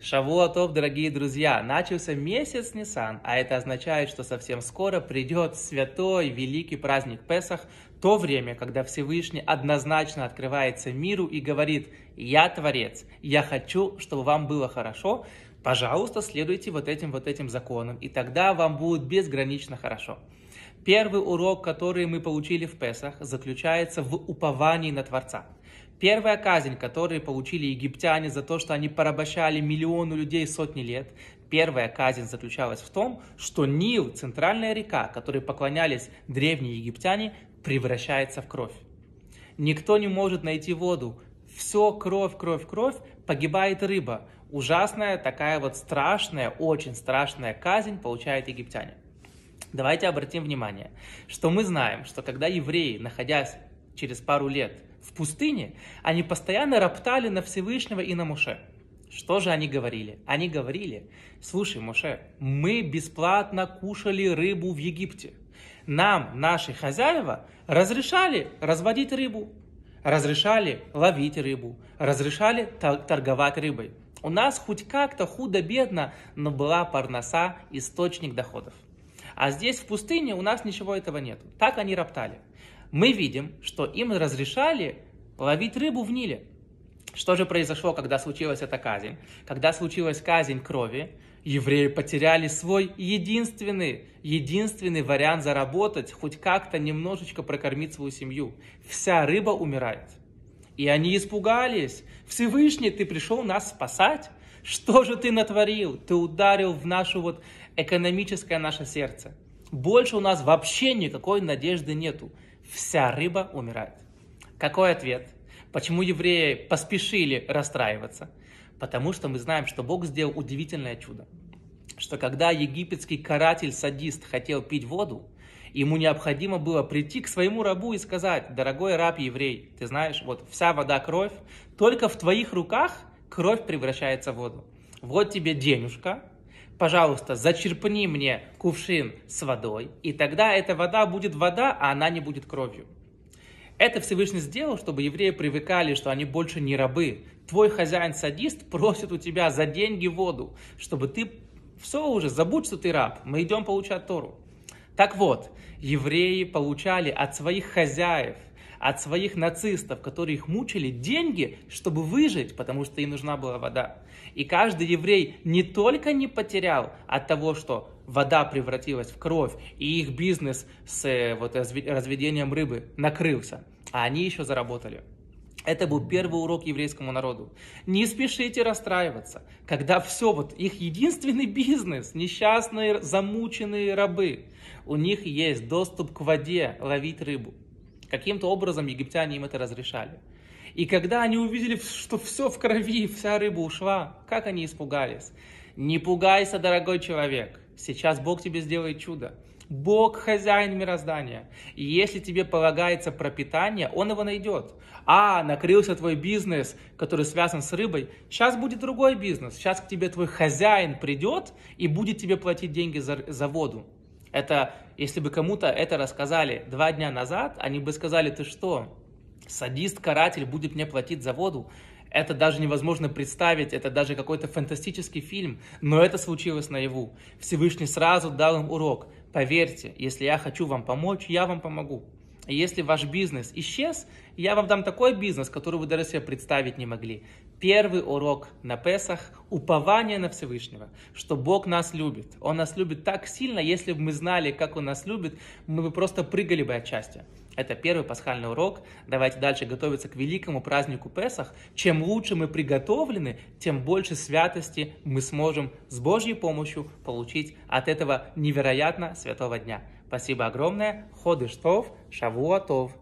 Шавуатов, дорогие друзья, начался месяц Нисан, а это означает, что совсем скоро придет святой великий праздник Песах, то время, когда Всевышний однозначно открывается миру и говорит «Я Творец, я хочу, чтобы вам было хорошо, пожалуйста, следуйте вот этим вот этим законам, и тогда вам будет безгранично хорошо». Первый урок, который мы получили в Песах, заключается в уповании на Творца – Первая казнь, которую получили египтяне за то, что они порабощали миллионы людей сотни лет, первая казнь заключалась в том, что Нил, центральная река, которой поклонялись древние египтяне, превращается в кровь. Никто не может найти воду. Все кровь, кровь, кровь, погибает рыба. Ужасная, такая вот страшная, очень страшная казнь получают египтяне. Давайте обратим внимание, что мы знаем, что когда евреи, находясь через пару лет в пустыне, они постоянно роптали на Всевышнего и на Муше. Что же они говорили? Они говорили, слушай, Муше, мы бесплатно кушали рыбу в Египте. Нам, наши хозяева, разрешали разводить рыбу, разрешали ловить рыбу, разрешали торговать рыбой. У нас хоть как-то худо-бедно, но была парноса, источник доходов. А здесь в пустыне у нас ничего этого нет. Так они роптали мы видим, что им разрешали ловить рыбу в Ниле. Что же произошло, когда случилась эта казнь? Когда случилась казнь крови, евреи потеряли свой единственный, единственный вариант заработать, хоть как-то немножечко прокормить свою семью. Вся рыба умирает. И они испугались. Всевышний, ты пришел нас спасать? Что же ты натворил? Ты ударил в наше вот экономическое наше сердце. Больше у нас вообще никакой надежды нету вся рыба умирает. Какой ответ? Почему евреи поспешили расстраиваться? Потому что мы знаем, что Бог сделал удивительное чудо. Что когда египетский каратель-садист хотел пить воду, ему необходимо было прийти к своему рабу и сказать, дорогой раб еврей, ты знаешь, вот вся вода кровь, только в твоих руках кровь превращается в воду. Вот тебе денежка, пожалуйста, зачерпни мне кувшин с водой, и тогда эта вода будет вода, а она не будет кровью. Это Всевышний сделал, чтобы евреи привыкали, что они больше не рабы. Твой хозяин-садист просит у тебя за деньги воду, чтобы ты все уже, забудь, что ты раб, мы идем получать Тору. Так вот, евреи получали от своих хозяев от своих нацистов, которые их мучили, деньги, чтобы выжить, потому что им нужна была вода. И каждый еврей не только не потерял от того, что вода превратилась в кровь, и их бизнес с э, вот, разведением рыбы накрылся, а они еще заработали. Это был первый урок еврейскому народу. Не спешите расстраиваться, когда все, вот их единственный бизнес, несчастные замученные рабы, у них есть доступ к воде ловить рыбу. Каким-то образом египтяне им это разрешали. И когда они увидели, что все в крови, вся рыба ушла, как они испугались. Не пугайся, дорогой человек. Сейчас Бог тебе сделает чудо. Бог хозяин мироздания. И если тебе полагается пропитание, Он его найдет. А, накрылся твой бизнес, который связан с рыбой. Сейчас будет другой бизнес. Сейчас к тебе твой хозяин придет и будет тебе платить деньги за, за воду. Это, если бы кому-то это рассказали два дня назад, они бы сказали, ты что, садист-каратель будет мне платить за воду? Это даже невозможно представить, это даже какой-то фантастический фильм, но это случилось наяву. Всевышний сразу дал им урок. Поверьте, если я хочу вам помочь, я вам помогу. Если ваш бизнес исчез, я вам дам такой бизнес, который вы даже себе представить не могли. Первый урок на Песах – упование на Всевышнего, что Бог нас любит. Он нас любит так сильно, если бы мы знали, как Он нас любит, мы бы просто прыгали бы от счастья. Это первый пасхальный урок. Давайте дальше готовиться к великому празднику Песах. Чем лучше мы приготовлены, тем больше святости мы сможем с Божьей помощью получить от этого невероятно святого дня. Спасибо огромное. Ходыш Тов, Шавуа Тов.